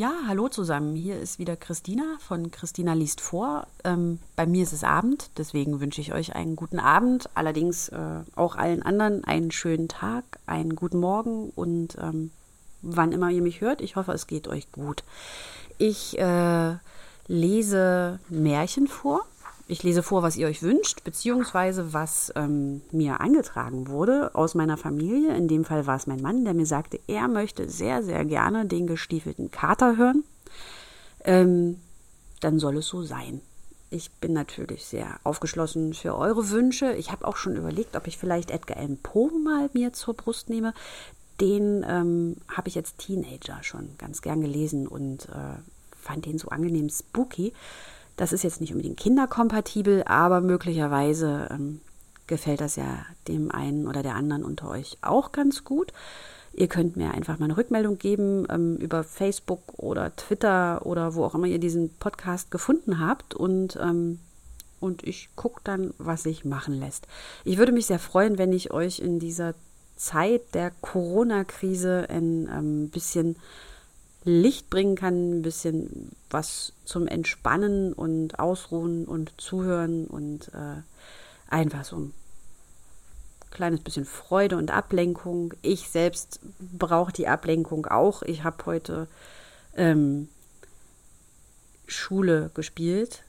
Ja, hallo zusammen. Hier ist wieder Christina von Christina liest vor. Ähm, bei mir ist es Abend, deswegen wünsche ich euch einen guten Abend. Allerdings äh, auch allen anderen einen schönen Tag, einen guten Morgen und ähm, wann immer ihr mich hört. Ich hoffe, es geht euch gut. Ich äh, lese Märchen vor ich lese vor, was ihr euch wünscht, beziehungsweise was ähm, mir angetragen wurde aus meiner Familie. In dem Fall war es mein Mann, der mir sagte, er möchte sehr, sehr gerne den gestiefelten Kater hören. Ähm, dann soll es so sein. Ich bin natürlich sehr aufgeschlossen für eure Wünsche. Ich habe auch schon überlegt, ob ich vielleicht Edgar Allan Poe mal mir zur Brust nehme. Den ähm, habe ich als Teenager schon ganz gern gelesen und äh, fand den so angenehm spooky. Das ist jetzt nicht unbedingt kinderkompatibel, aber möglicherweise ähm, gefällt das ja dem einen oder der anderen unter euch auch ganz gut. Ihr könnt mir einfach mal eine Rückmeldung geben ähm, über Facebook oder Twitter oder wo auch immer ihr diesen Podcast gefunden habt und, ähm, und ich gucke dann, was sich machen lässt. Ich würde mich sehr freuen, wenn ich euch in dieser Zeit der Corona-Krise ein ähm, bisschen Licht bringen kann, ein bisschen was zum Entspannen und Ausruhen und Zuhören und äh, einfach so ein kleines bisschen Freude und Ablenkung. Ich selbst brauche die Ablenkung auch. Ich habe heute ähm, Schule gespielt.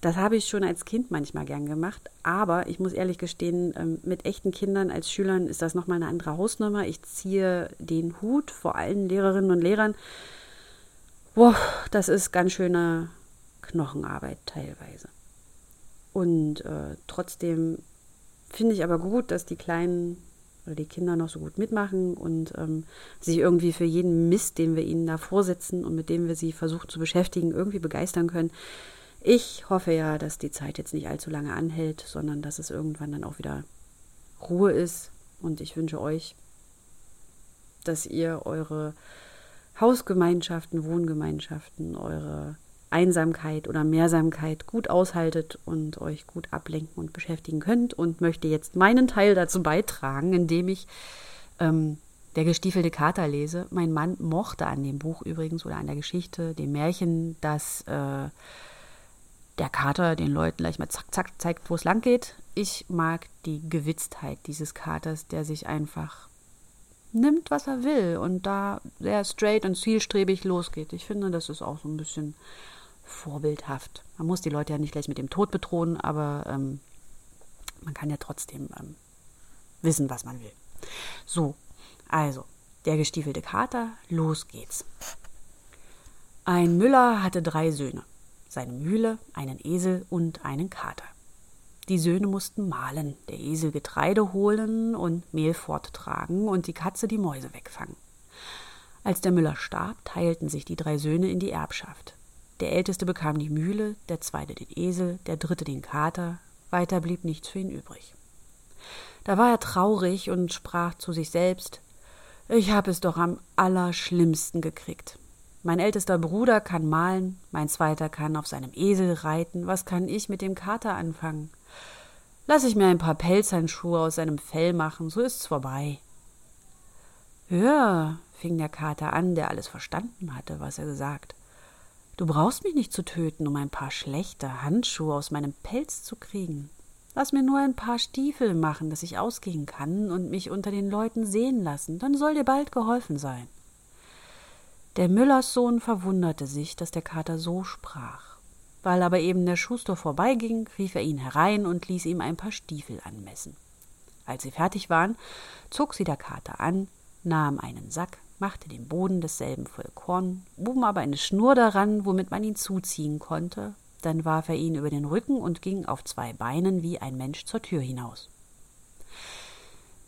Das habe ich schon als Kind manchmal gern gemacht, aber ich muss ehrlich gestehen, ähm, mit echten Kindern als Schülern ist das nochmal eine andere Hausnummer. Ich ziehe den Hut vor allen Lehrerinnen und Lehrern, Boah, das ist ganz schöne Knochenarbeit teilweise. Und äh, trotzdem finde ich aber gut, dass die Kleinen oder die Kinder noch so gut mitmachen und ähm, sich irgendwie für jeden Mist, den wir ihnen da vorsetzen und mit dem wir sie versuchen zu beschäftigen, irgendwie begeistern können. Ich hoffe ja, dass die Zeit jetzt nicht allzu lange anhält, sondern dass es irgendwann dann auch wieder Ruhe ist. Und ich wünsche euch, dass ihr eure Hausgemeinschaften, Wohngemeinschaften, eure Einsamkeit oder Mehrsamkeit gut aushaltet und euch gut ablenken und beschäftigen könnt und möchte jetzt meinen Teil dazu beitragen, indem ich ähm, der gestiefelte Kater lese. Mein Mann mochte an dem Buch übrigens oder an der Geschichte, dem Märchen, dass äh, der Kater den Leuten gleich mal zack, zack zeigt, wo es lang geht. Ich mag die Gewitztheit dieses Katers, der sich einfach nimmt, was er will und da sehr straight und zielstrebig losgeht. Ich finde, das ist auch so ein bisschen vorbildhaft. Man muss die Leute ja nicht gleich mit dem Tod bedrohen, aber ähm, man kann ja trotzdem ähm, wissen, was man will. So, also, der gestiefelte Kater, los geht's. Ein Müller hatte drei Söhne, seine Mühle, einen Esel und einen Kater. Die Söhne mussten mahlen, der Esel Getreide holen und Mehl forttragen und die Katze die Mäuse wegfangen. Als der Müller starb, teilten sich die drei Söhne in die Erbschaft. Der älteste bekam die Mühle, der zweite den Esel, der dritte den Kater, weiter blieb nichts für ihn übrig. Da war er traurig und sprach zu sich selbst Ich hab es doch am allerschlimmsten gekriegt. Mein ältester Bruder kann malen, mein zweiter kann auf seinem Esel reiten, was kann ich mit dem Kater anfangen? Lass ich mir ein paar Pelzhandschuhe aus seinem Fell machen, so ist's vorbei. Hör, fing der Kater an, der alles verstanden hatte, was er gesagt. Du brauchst mich nicht zu töten, um ein paar schlechte Handschuhe aus meinem Pelz zu kriegen. Lass mir nur ein paar Stiefel machen, dass ich ausgehen kann und mich unter den Leuten sehen lassen, dann soll dir bald geholfen sein. Der Müllerssohn verwunderte sich, dass der Kater so sprach. Weil aber eben der Schuster vorbeiging, rief er ihn herein und ließ ihm ein paar Stiefel anmessen. Als sie fertig waren, zog sie der Kater an, nahm einen Sack, machte den Boden desselben voll Korn, oben aber eine Schnur daran, womit man ihn zuziehen konnte, dann warf er ihn über den Rücken und ging auf zwei Beinen wie ein Mensch zur Tür hinaus.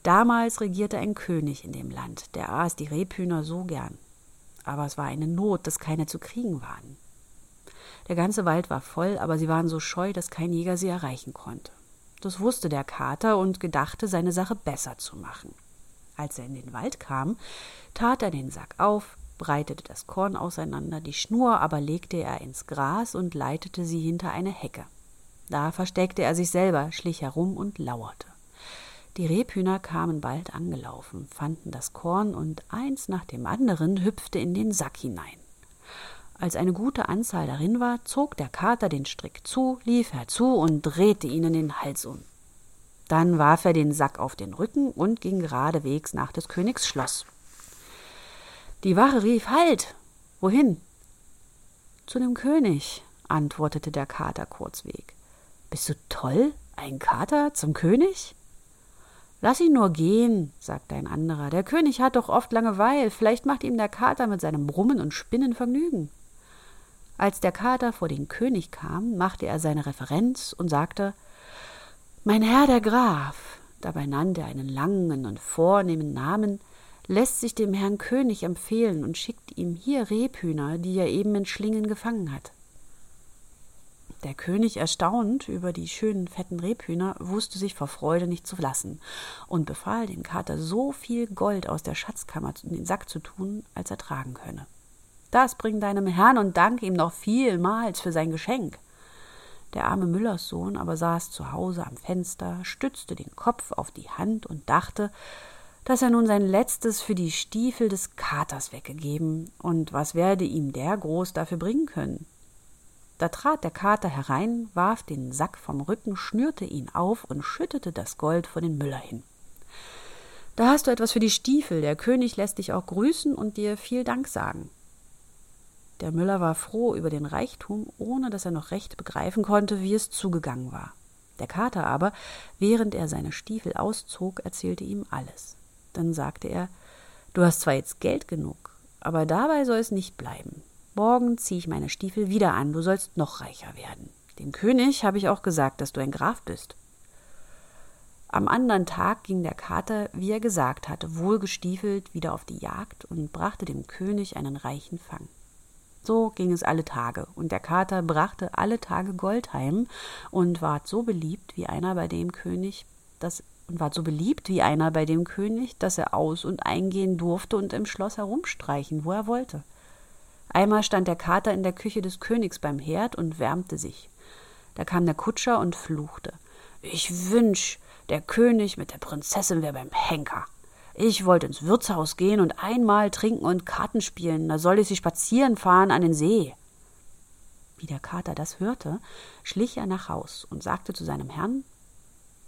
Damals regierte ein König in dem Land, der aß die Rebhühner so gern. Aber es war eine Not, dass keine zu kriegen waren. Der ganze Wald war voll, aber sie waren so scheu, dass kein Jäger sie erreichen konnte. Das wusste der Kater und gedachte, seine Sache besser zu machen. Als er in den Wald kam, tat er den Sack auf, breitete das Korn auseinander, die Schnur aber legte er ins Gras und leitete sie hinter eine Hecke. Da versteckte er sich selber, schlich herum und lauerte. Die Rebhühner kamen bald angelaufen, fanden das Korn und eins nach dem anderen hüpfte in den Sack hinein. Als eine gute Anzahl darin war, zog der Kater den Strick zu, lief herzu und drehte ihnen den Hals um. Dann warf er den Sack auf den Rücken und ging geradewegs nach des Königs Schloss. Die Wache rief Halt. Wohin? Zu dem König, antwortete der Kater kurzweg. Bist du toll? Ein Kater zum König? Lass ihn nur gehen, sagte ein anderer. Der König hat doch oft Langeweil. Vielleicht macht ihm der Kater mit seinem Brummen und Spinnen Vergnügen. Als der Kater vor den König kam, machte er seine Referenz und sagte Mein Herr der Graf, dabei nannte er einen langen und vornehmen Namen, lässt sich dem Herrn König empfehlen und schickt ihm hier Rebhühner, die er eben in Schlingen gefangen hat. Der König, erstaunt über die schönen fetten Rebhühner, wusste sich vor Freude nicht zu lassen und befahl dem Kater so viel Gold aus der Schatzkammer in den Sack zu tun, als er tragen könne. Das bring deinem Herrn und dank ihm noch vielmals für sein Geschenk. Der arme Müllerssohn aber saß zu Hause am Fenster, stützte den Kopf auf die Hand und dachte, dass er nun sein letztes für die Stiefel des Katers weggegeben, und was werde ihm der groß dafür bringen können? Da trat der Kater herein, warf den Sack vom Rücken, schnürte ihn auf und schüttete das Gold vor den Müller hin. Da hast du etwas für die Stiefel, der König lässt dich auch grüßen und dir viel Dank sagen. Der Müller war froh über den Reichtum, ohne dass er noch recht begreifen konnte, wie es zugegangen war. Der Kater aber, während er seine Stiefel auszog, erzählte ihm alles. Dann sagte er Du hast zwar jetzt Geld genug, aber dabei soll es nicht bleiben. Morgen ziehe ich meine Stiefel wieder an, du sollst noch reicher werden. Dem König habe ich auch gesagt, dass du ein Graf bist. Am anderen Tag ging der Kater, wie er gesagt hatte, wohlgestiefelt wieder auf die Jagd und brachte dem König einen reichen Fang. So ging es alle Tage, und der Kater brachte alle Tage Gold heim und ward so beliebt wie einer bei dem König, dass und ward so beliebt wie einer bei dem König, dass er aus und eingehen durfte und im Schloss herumstreichen, wo er wollte. Einmal stand der Kater in der Küche des Königs beim Herd und wärmte sich. Da kam der Kutscher und fluchte. Ich wünsch, der König mit der Prinzessin wäre beim Henker. Ich wollte ins Wirtshaus gehen und einmal trinken und Karten spielen, da soll ich sie spazieren fahren an den See. Wie der Kater das hörte, schlich er nach Haus und sagte zu seinem Herrn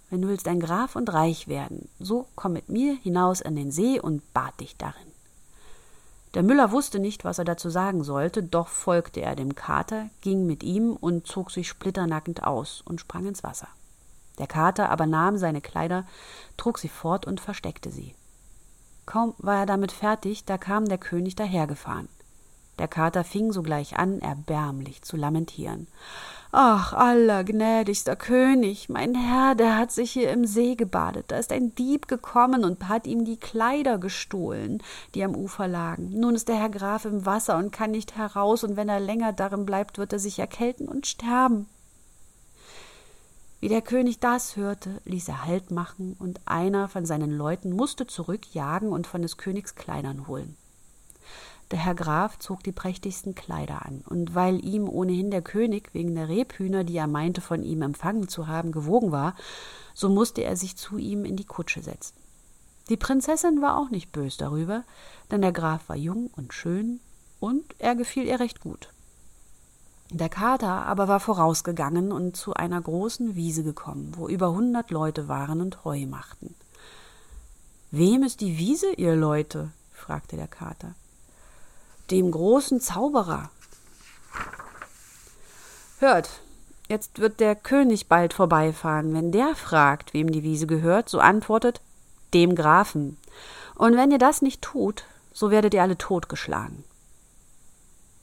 Wenn du willst ein Graf und reich werden, so komm mit mir hinaus an den See und bad dich darin. Der Müller wusste nicht, was er dazu sagen sollte, doch folgte er dem Kater, ging mit ihm und zog sich splitternackend aus und sprang ins Wasser. Der Kater aber nahm seine Kleider, trug sie fort und versteckte sie. Kaum war er damit fertig, da kam der König dahergefahren. Der Kater fing sogleich an, erbärmlich zu lamentieren. Ach, allergnädigster König, mein Herr, der hat sich hier im See gebadet. Da ist ein Dieb gekommen und hat ihm die Kleider gestohlen, die am Ufer lagen. Nun ist der Herr Graf im Wasser und kann nicht heraus, und wenn er länger darin bleibt, wird er sich erkälten und sterben. Wie der König das hörte, ließ er Halt machen, und einer von seinen Leuten musste zurückjagen und von des Königs Kleidern holen. Der Herr Graf zog die prächtigsten Kleider an, und weil ihm ohnehin der König wegen der Rebhühner, die er meinte von ihm empfangen zu haben, gewogen war, so musste er sich zu ihm in die Kutsche setzen. Die Prinzessin war auch nicht bös darüber, denn der Graf war jung und schön, und er gefiel ihr recht gut. Der Kater aber war vorausgegangen und zu einer großen Wiese gekommen, wo über hundert Leute waren und Heu machten. Wem ist die Wiese, ihr Leute? fragte der Kater dem großen Zauberer. Hört, jetzt wird der König bald vorbeifahren. Wenn der fragt, wem die Wiese gehört, so antwortet dem Grafen. Und wenn ihr das nicht tut, so werdet ihr alle totgeschlagen.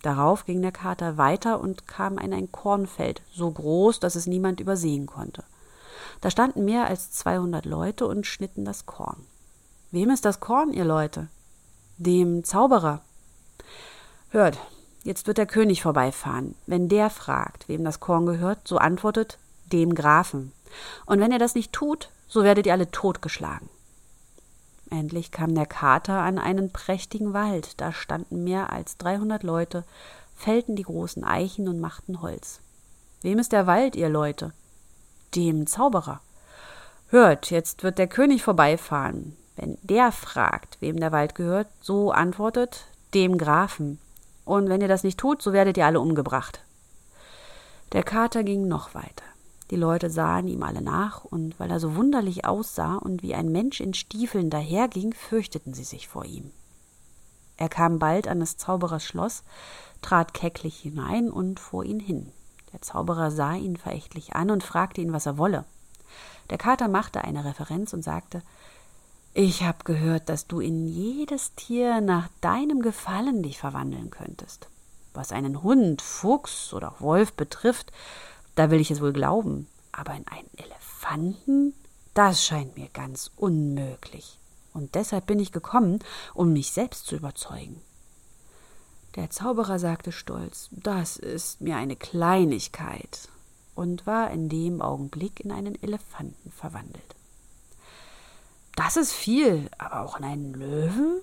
Darauf ging der Kater weiter und kam in ein Kornfeld, so groß, dass es niemand übersehen konnte. Da standen mehr als zweihundert Leute und schnitten das Korn. Wem ist das Korn, ihr Leute? Dem Zauberer. Hört, jetzt wird der König vorbeifahren. Wenn der fragt, wem das Korn gehört, so antwortet dem Grafen. Und wenn er das nicht tut, so werdet ihr alle totgeschlagen. Endlich kam der Kater an einen prächtigen Wald, da standen mehr als dreihundert Leute, fällten die großen Eichen und machten Holz. Wem ist der Wald, ihr Leute? Dem Zauberer. Hört, jetzt wird der König vorbeifahren. Wenn der fragt, wem der Wald gehört, so antwortet dem Grafen. Und wenn ihr das nicht tut, so werdet ihr alle umgebracht. Der Kater ging noch weiter. Die Leute sahen ihm alle nach, und weil er so wunderlich aussah und wie ein Mensch in Stiefeln daherging, fürchteten sie sich vor ihm. Er kam bald an des Zauberers Schloss, trat kecklich hinein und vor ihn hin. Der Zauberer sah ihn verächtlich an und fragte ihn, was er wolle. Der Kater machte eine Referenz und sagte Ich hab gehört, dass du in jedes Tier nach deinem Gefallen dich verwandeln könntest. Was einen Hund, Fuchs oder Wolf betrifft, da will ich es wohl glauben, aber in einen Elefanten, das scheint mir ganz unmöglich. Und deshalb bin ich gekommen, um mich selbst zu überzeugen. Der Zauberer sagte stolz, das ist mir eine Kleinigkeit, und war in dem Augenblick in einen Elefanten verwandelt. Das ist viel, aber auch in einen Löwen?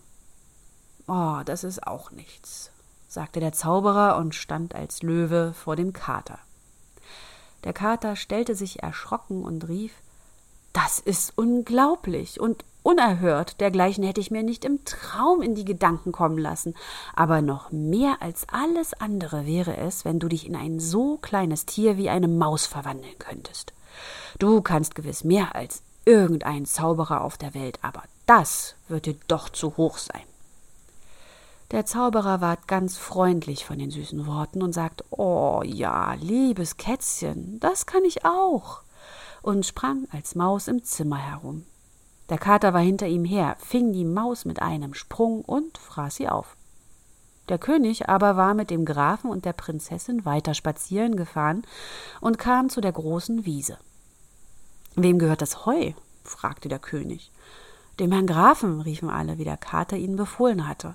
Oh, das ist auch nichts, sagte der Zauberer und stand als Löwe vor dem Kater. Der Kater stellte sich erschrocken und rief Das ist unglaublich und unerhört, dergleichen hätte ich mir nicht im Traum in die Gedanken kommen lassen, aber noch mehr als alles andere wäre es, wenn du dich in ein so kleines Tier wie eine Maus verwandeln könntest. Du kannst gewiss mehr als irgendein Zauberer auf der Welt, aber das wird dir doch zu hoch sein. Der Zauberer ward ganz freundlich von den süßen Worten und sagte Oh ja, liebes Kätzchen, das kann ich auch, und sprang als Maus im Zimmer herum. Der Kater war hinter ihm her, fing die Maus mit einem Sprung und fraß sie auf. Der König aber war mit dem Grafen und der Prinzessin weiter spazieren gefahren und kam zu der großen Wiese. Wem gehört das Heu? fragte der König. Dem Herrn Grafen, riefen alle, wie der Kater ihnen befohlen hatte.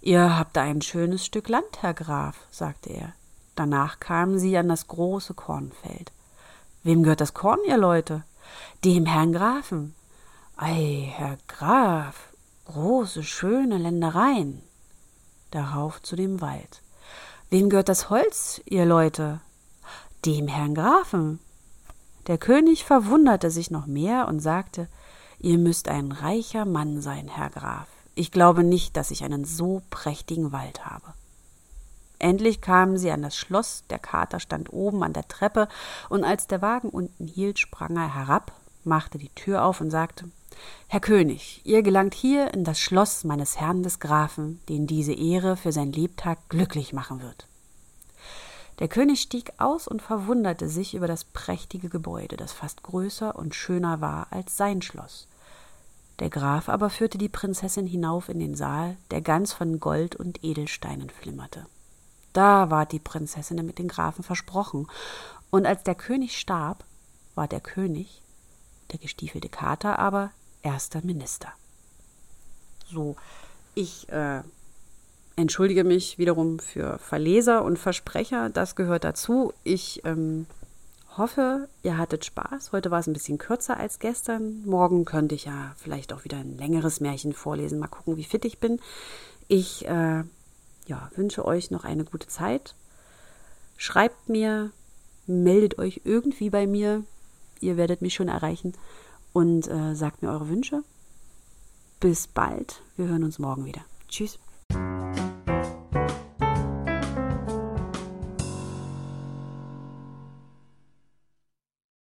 Ihr habt ein schönes Stück Land, Herr Graf, sagte er. Danach kamen sie an das große Kornfeld. Wem gehört das Korn, ihr Leute? Dem Herrn Grafen. Ei, Herr Graf, große, schöne Ländereien. Darauf zu dem Wald. Wem gehört das Holz, ihr Leute? Dem Herrn Grafen. Der König verwunderte sich noch mehr und sagte, Ihr müsst ein reicher Mann sein, Herr Graf. Ich glaube nicht, dass ich einen so prächtigen Wald habe. Endlich kamen sie an das Schloss, der Kater stand oben an der Treppe, und als der Wagen unten hielt, sprang er herab, machte die Tür auf und sagte Herr König, ihr gelangt hier in das Schloss meines Herrn des Grafen, den diese Ehre für sein Lebtag glücklich machen wird. Der König stieg aus und verwunderte sich über das prächtige Gebäude, das fast größer und schöner war als sein Schloss. Der Graf aber führte die Prinzessin hinauf in den Saal, der ganz von Gold und Edelsteinen flimmerte. Da ward die Prinzessin mit den Grafen versprochen, und als der König starb, war der König, der gestiefelte Kater aber, erster Minister. So, ich äh, entschuldige mich wiederum für Verleser und Versprecher, das gehört dazu. Ich ähm, hoffe, ihr hattet Spaß. Heute war es ein bisschen kürzer als gestern. Morgen könnte ich ja vielleicht auch wieder ein längeres Märchen vorlesen. Mal gucken, wie fit ich bin. Ich äh, ja, wünsche euch noch eine gute Zeit. Schreibt mir, meldet euch irgendwie bei mir. Ihr werdet mich schon erreichen und äh, sagt mir eure Wünsche. Bis bald. Wir hören uns morgen wieder. Tschüss.